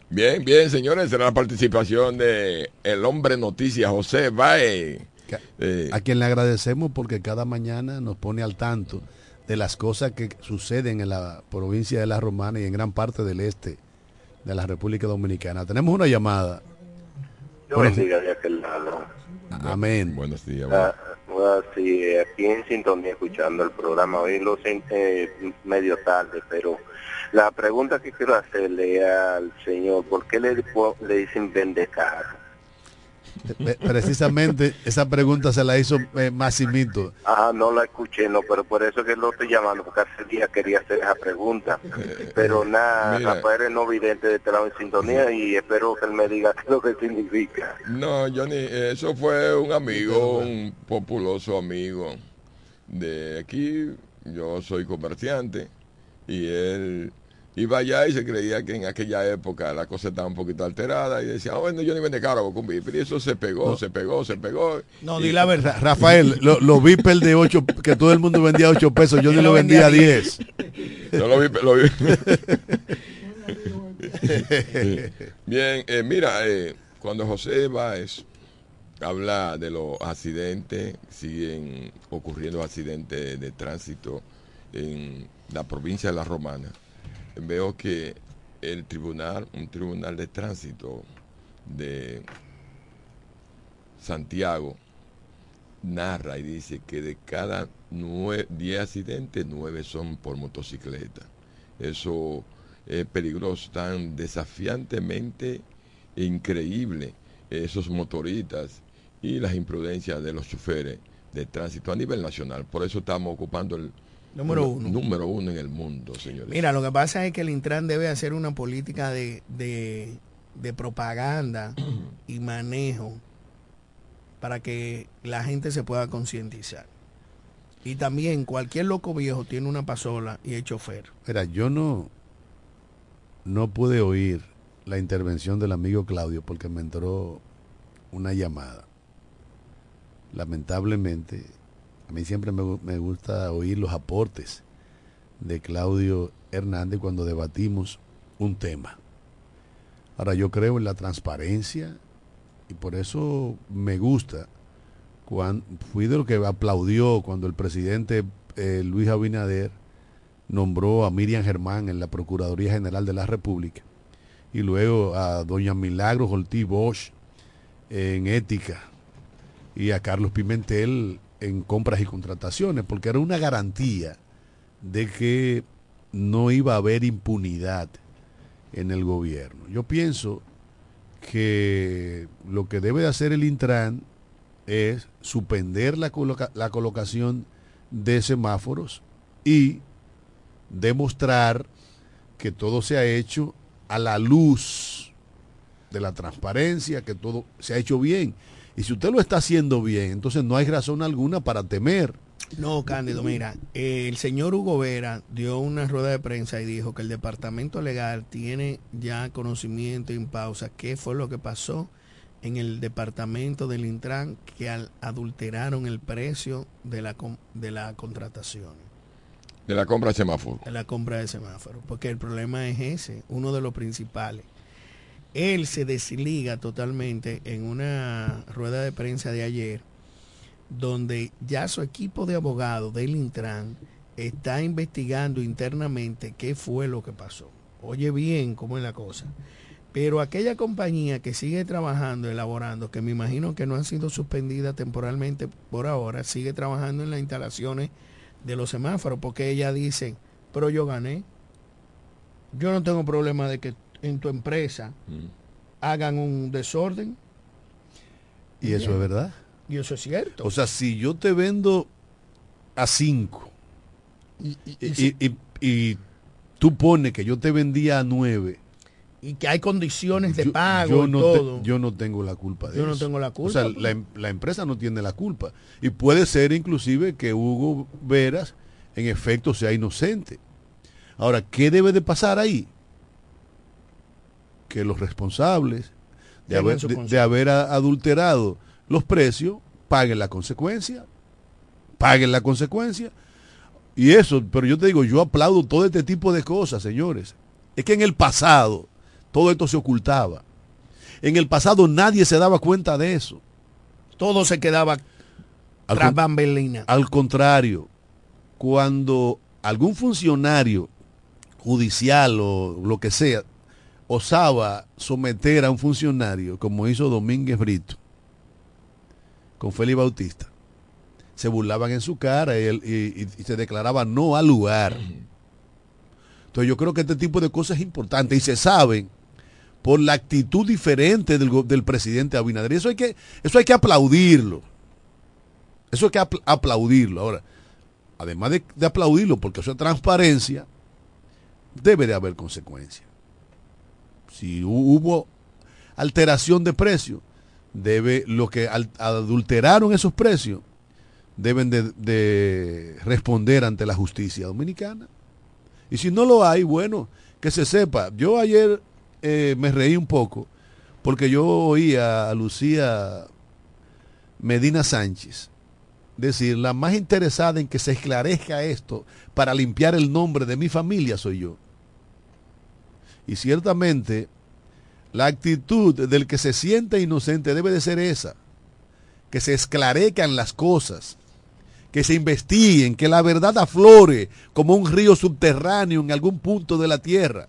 Bien, bien, señores, será la participación de el hombre noticia, José Bae. Eh, A quien le agradecemos porque cada mañana nos pone al tanto de las cosas que suceden en la provincia de La Romana y en gran parte del este de la República Dominicana. Tenemos una llamada. Dios bendiga de aquel lado. Amén. Buenos días. Ah, ah, sí, aquí en sintonía escuchando el programa. Hoy lo senté medio tarde, pero la pregunta que quiero hacerle al señor, ¿por qué le, le dicen vende carro? Eh, Precisamente esa pregunta se la hizo eh, Massimito. Ajá, no la escuché, no, pero por eso que lo estoy llamando, porque hace días quería hacer esa pregunta. Pero nada. Rafael es no vidente de lado en sintonía y espero que él me diga qué es lo que significa. No, Johnny, eso fue un amigo, un populoso amigo de aquí. Yo soy comerciante y él iba allá y se creía que en aquella época la cosa estaba un poquito alterada y decía, "Ah, bueno, Johnny vende caro con Viper. Y eso se pegó, se pegó, se pegó. No, Y- di la verdad. Rafael, lo- los Viper de 8, que todo el mundo vendía 8 pesos, yo ni lo lo vendía a vendía 10. No lo vi, lo vi. Bien, eh, mira, eh, cuando José Báez habla de los accidentes, siguen ocurriendo accidentes de tránsito en la provincia de La Romana. Veo que el tribunal, un tribunal de tránsito de Santiago, narra y dice que de cada 10 accidentes, 9 son por motocicleta. Eso es peligroso, tan desafiantemente increíble esos motoristas y las imprudencias de los choferes de tránsito a nivel nacional. Por eso estamos ocupando el Número uno- número uno en el mundo, señores. Mira, lo que pasa es que el Intran debe hacer una política de, de, de propaganda y manejo para que la gente se pueda concientizar. Y también cualquier loco viejo tiene una pasola y es chofer. Mira, yo no, no pude oír la intervención del amigo Claudio porque me entró una llamada. Lamentablemente, a mí siempre me, gu- me gusta oír los aportes de Claudio Hernández cuando debatimos un tema. Ahora, yo creo en la transparencia y por eso me gusta. Cuando, fui de lo que aplaudió cuando el presidente eh, Luis Abinader nombró a Miriam Germán en la Procuraduría General de la República y luego a doña Milagros Ortiz Bosch en ética y a Carlos Pimentel en compras y contrataciones, porque era una garantía de que no iba a haber impunidad en el gobierno. Yo pienso que lo que debe de hacer el Intran es suspender la, la colocación de semáforos y demostrar que todo se ha hecho a la luz de la transparencia, que todo se ha hecho bien. Y si usted lo está haciendo bien, entonces no hay razón alguna para temer. No, Cándido, mira, eh, el señor Hugo Vera dio una rueda de prensa y dijo que el departamento legal tiene ya conocimiento en pausa qué fue lo que pasó en el departamento del Intran que al- adulteraron el precio de la, de la contratación, De la compra de semáforo. de la compra de semáforos, porque el problema es ese, uno de los principales. Él se desliga totalmente en una rueda de prensa de ayer donde ya su equipo de abogados del Intran está investigando internamente qué fue lo que pasó. Oye bien cómo es la cosa. Pero aquella compañía que sigue trabajando, elaborando, que me imagino que no ha sido suspendida temporalmente por ahora, sigue trabajando en las instalaciones de los semáforos, porque ella dice, pero yo gané. Yo no tengo problema de que en tu empresa hagan un desorden. Y eso es verdad. Y eso es cierto. O sea, si yo te vendo a 5 y, y, y- y tú pones que yo te vendía a 9, y que hay condiciones de pago yo y no, te- todo. yo no tengo la culpa de Yo no eso. tengo la O culpa, sea, pues. la, em- la empresa no tiene la culpa. Y puede ser inclusive que Hugo Veras en efecto sea inocente. Ahora, ¿qué debe de pasar ahí? Que los responsables de haber, de- de adulterado los precios paguen la consecuencia. Paguen la consecuencia. Y eso, pero yo te digo, yo aplaudo todo este tipo de cosas, señores. Es que en el pasado todo esto se ocultaba. En el pasado nadie se daba cuenta de eso. Todo se quedaba Al tras bambelina. Al contrario, cuando algún funcionario judicial o lo que sea osaba someter a un funcionario, como hizo Domínguez Brito con Félix Bautista, se burlaban en su cara y, él- y- y- y se declaraba no al lugar. Entonces yo creo que este tipo de cosas es importante y se saben por la actitud diferente del, presidente Abinader. Y eso hay que, eso hay que aplaudirlo. Eso hay que apl- aplaudirlo. Ahora, además de, de aplaudirlo, porque eso es transparencia, debe de haber consecuencias. Si hu- hubo alteración de precio, debe, los que adulteraron esos precios, deben de, de responder ante la justicia dominicana. Y si no lo hay, bueno, que se sepa. Yo ayer eh, me reí un poco porque yo oía a Lucía Medina Sánchez decir, la más interesada en que se esclarezca esto para limpiar el nombre de mi familia soy yo. Y ciertamente la actitud del que se siente inocente debe de ser esa, que se esclarezcan las cosas, que se investiguen, que la verdad aflore como un río subterráneo en algún punto de la tierra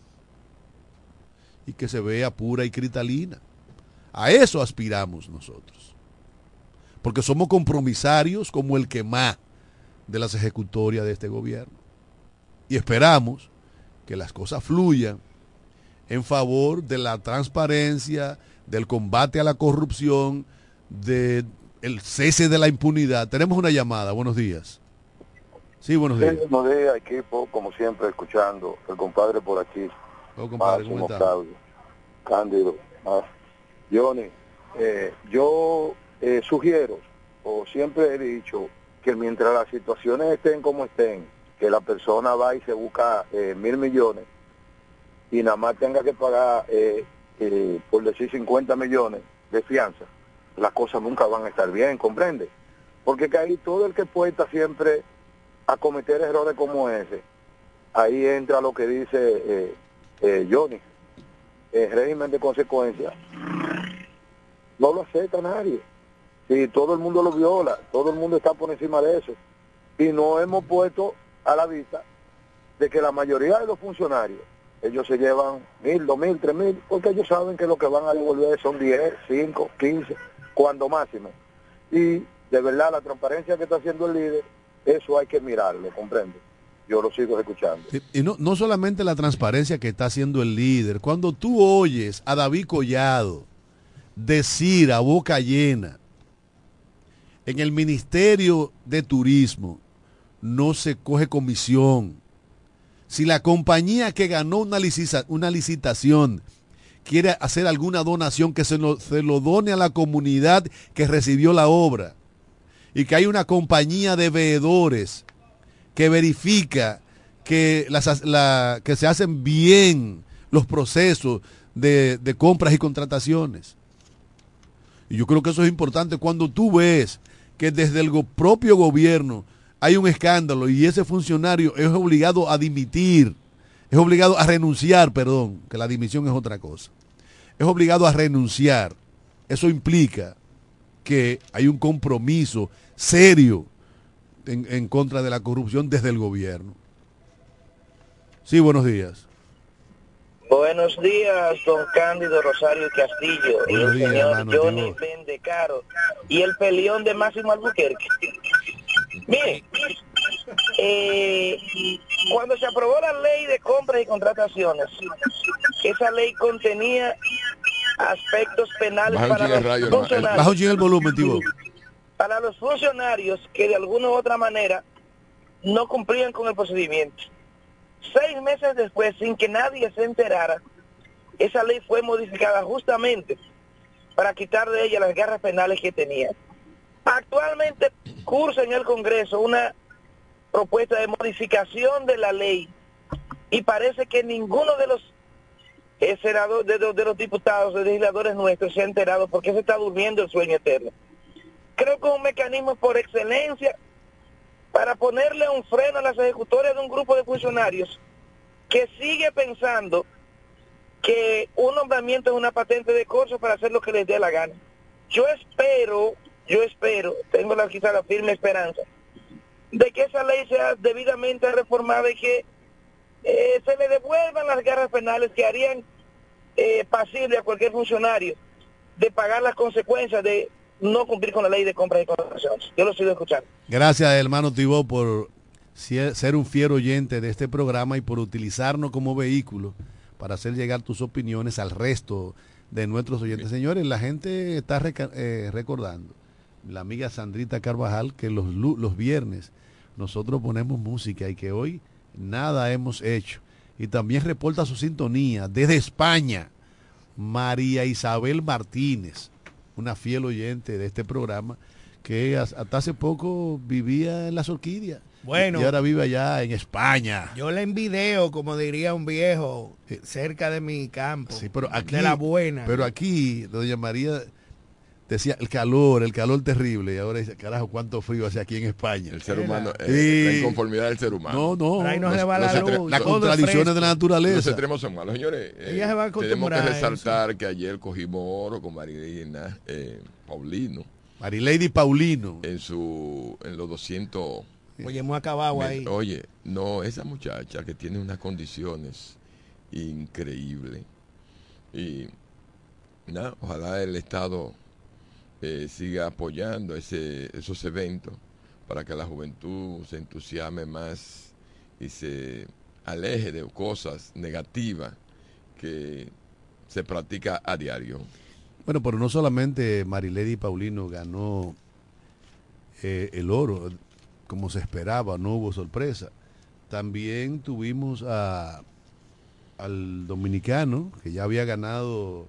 y que se vea pura y cristalina. A eso aspiramos nosotros. Porque somos compromisarios como el que más de las ejecutorias de este gobierno. Y esperamos que las cosas fluyan en favor de la transparencia, del combate a la corrupción, del cese de la impunidad. Tenemos una llamada. Buenos días. Sí, buenos días. Buenos días, equipo, como siempre, escuchando. El compadre por aquí. Oh, compadre, ¿cómo está? Cándido. ah, Johnny, eh, yo eh, sugiero, o siempre he dicho, que mientras las situaciones estén como estén, que la persona va y se busca eh, mil millones y nada más tenga que pagar, eh, eh, por decir 50 millones de fianza, las cosas nunca van a estar bien, ¿comprende? Porque que ahí todo el que puesta siempre a cometer errores como ese, ahí entra lo que dice eh, eh, Johnny, el régimen de consecuencias. No lo acepta nadie. Si todo el mundo lo viola, todo el mundo está por encima de eso. Y no hemos puesto a la vista de que la mayoría de los funcionarios, ellos se llevan mil, dos mil, tres mil, porque ellos saben que lo que van a devolver son 10, 5, 15, cuando máximo. Y de verdad la transparencia que está haciendo el líder, eso hay que mirarlo, comprende. Yo lo sigo escuchando. Y no, no solamente la transparencia que está haciendo el líder, cuando tú oyes a David Collado decir a boca llena, en el Ministerio de Turismo no se coge comisión. Si la compañía que ganó una, licita- una licitación quiere hacer alguna donación, que se lo, se lo done a la comunidad que recibió la obra. Y que hay una compañía de veedores que verifica que, las, la- que se hacen bien los procesos de, de compras y contrataciones. Y yo creo que eso es importante cuando tú ves que desde el propio gobierno hay un escándalo y ese funcionario es obligado a dimitir, es obligado a renunciar, perdón, que la dimisión es otra cosa. Es obligado a renunciar. Eso implica que hay un compromiso serio en, en contra de la corrupción desde el gobierno. Sí, buenos días. Buenos días, don Cándido Rosario Castillo y el días, señor Johnny. Bendecaro y el peleón de Máximo Albuquerque. Mire, eh, cuando se aprobó la ley de compras y contrataciones, esa ley contenía aspectos penales Baja para los funcionarios Baja el volumen, Tibo. para los funcionarios que de alguna u otra manera no cumplían con el procedimiento. Seis meses después, sin que nadie se enterara, esa ley fue modificada justamente para quitar de ella las garras penales que tenía. Actualmente cursa en el Congreso una propuesta de modificación de la ley y parece que ninguno de los eh, senadores, de, de los diputados, de legisladores nuestros se ha enterado porque se está durmiendo el sueño eterno creo que es un mecanismo por excelencia para ponerle un freno a las ejecutorias de un grupo de funcionarios que sigue pensando que un nombramiento es una patente de corso para hacer lo que les dé la gana. Yo espero, yo espero, tengo la, quizá la firme esperanza, de que esa ley sea debidamente reformada y que eh, se le devuelvan las garras penales que harían eh, a cualquier funcionario de pagar las consecuencias de no cumplir con la ley de compras y contrataciones. Yo lo sigo escuchando. Gracias, hermano Tibó, por ser un fiel oyente de este programa y por utilizarnos como vehículo para hacer llegar tus opiniones al resto de nuestros oyentes. Señores, la gente está eh, recordando, la amiga Sandrita Carvajal, que los, los viernes nosotros ponemos música y que hoy nada hemos hecho. Y también reporta su sintonía desde España, María Isabel Martínez, una fiel oyente de este programa que as- hasta hace poco vivía en las orquídeas. Bueno. Y ahora vive allá en España. Yo le envideo, como diría un viejo, cerca de mi campo. Sí, pero aquí, de la buena. Pero aquí, doña María decía el calor, el calor terrible. Y ahora dice, carajo, cuánto frío hace aquí en España. El ser humano, Sí. eh, la inconformidad del ser humano. No, no. Por ahí no se los- va la los extre- luz, Las contradicciones de la naturaleza. Los extremos son malos. Señores, eh, Ella se va a tenemos que eso. resaltar que ayer cogimos oro con Marilena eh, Paulino. Marilady Paulino. En, su, en los 200... Oye, hemos acabado Me- ahí. Oye, no, esa muchacha que tiene unas condiciones increíbles. Y nada, ojalá el Estado eh, siga apoyando ese, esos eventos para que la juventud se entusiasme más y se aleje de cosas negativas que se practica a diario. Bueno, pero no solamente Marilady Paulino ganó eh, el oro, como se esperaba, no hubo sorpresa. También tuvimos a, al dominicano, que ya había ganado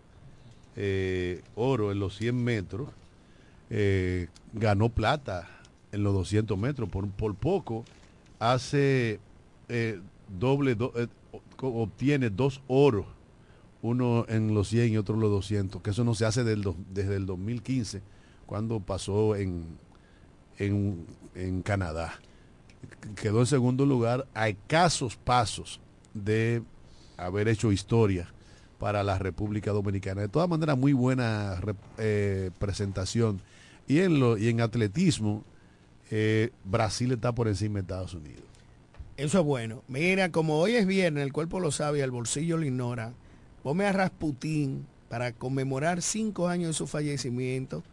eh, oro en los 100 metros, eh, ganó plata en los 200 metros, por, por poco hace eh, doble, do- eh, obtiene dos oros uno en los 100 y otro en los 200, que eso no se hace del desde el 2015, cuando pasó en, en, en Canadá. Quedó en segundo lugar a escasos pasos de haber hecho historia para la República Dominicana. De todas maneras, muy buena eh, presentación. Y en, lo, y en atletismo, eh, Brasil está por encima de Estados Unidos. Eso es bueno. Mira, como hoy es viernes, el cuerpo lo sabe, el bolsillo lo ignora. Ponme a Rasputín para conmemorar cinco años de su fallecimiento.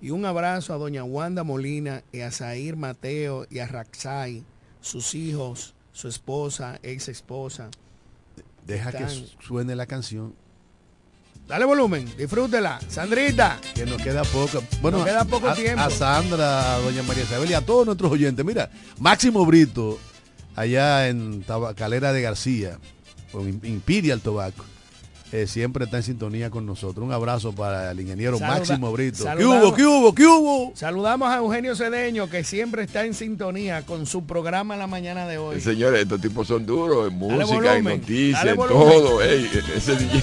Y un abrazo a doña Wanda Molina y a Zair Mateo y a Raxay, sus hijos, su esposa, ex esposa. Deja que suene la canción. Dale volumen, disfrútela. Sandrita. Que nos queda poco. Bueno, Nos queda poco a, tiempo. a Sandra, a doña María Isabel y a todos nuestros oyentes. Mira, Máximo Brito, allá en Tabacalera de García, con Im- Imperial Tobacco, eh, siempre está en sintonía con nosotros. Un abrazo para el ingeniero Saluda- Máximo Brito. ¿Qué hubo, qué hubo, qué hubo? Saludamos a Eugenio Cedeño, que siempre está en sintonía con su programa en la mañana de hoy. Señores, estos tipos son duros en música, en noticias, en todo. Ey, ese DJ.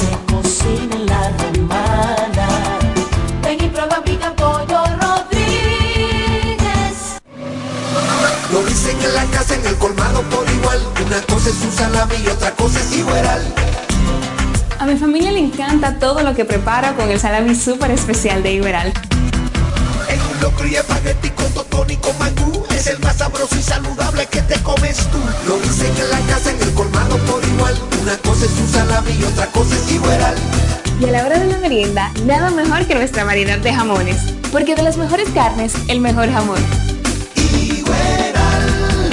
se cocina en la romana. Ven y prueba pica pollo Rodríguez. Lo dicen en la casa, en el colmado por igual. Una cosa es un salami y otra cosa es igual. A mi familia le encanta todo lo que preparo con el salami súper especial de Iberal. Locro y espagueti con totón y con mangú. Es el más sabroso y saludable que te comes tú. Lo dicen en la casa, en el colmado por igual. Una cosa es un salami y otra cosa es igual. Y a la hora de la merienda, nada mejor que nuestra variedad de jamones. Porque de las mejores carnes, el mejor jamón.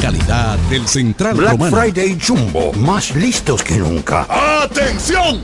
Calidad del Central Black Romano. Friday Jumbo, más listos que nunca. ¡Atención!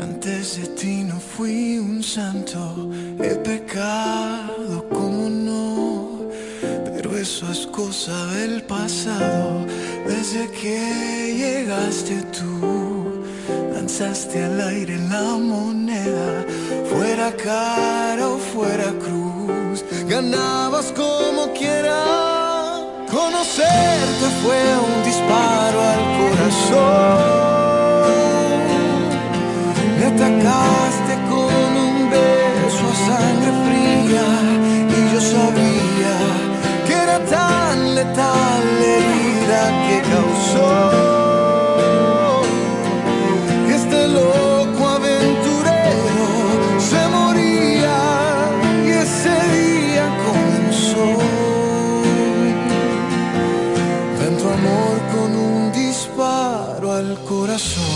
Antes de ti no fui un santo. He pecado, como no. Pero eso es cosa del pasado. Desde que llegaste tú, lanzaste al aire la moneda. Fuera cara o fuera cruz, ganabas como quieras. Conocerte fue un disparo al corazón. Atacaste con un beso a sangre fría y yo sabía que era tan letal la herida que causó. Y este loco aventurero se moría y ese día comenzó. En tu amor con un disparo al corazón.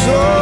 so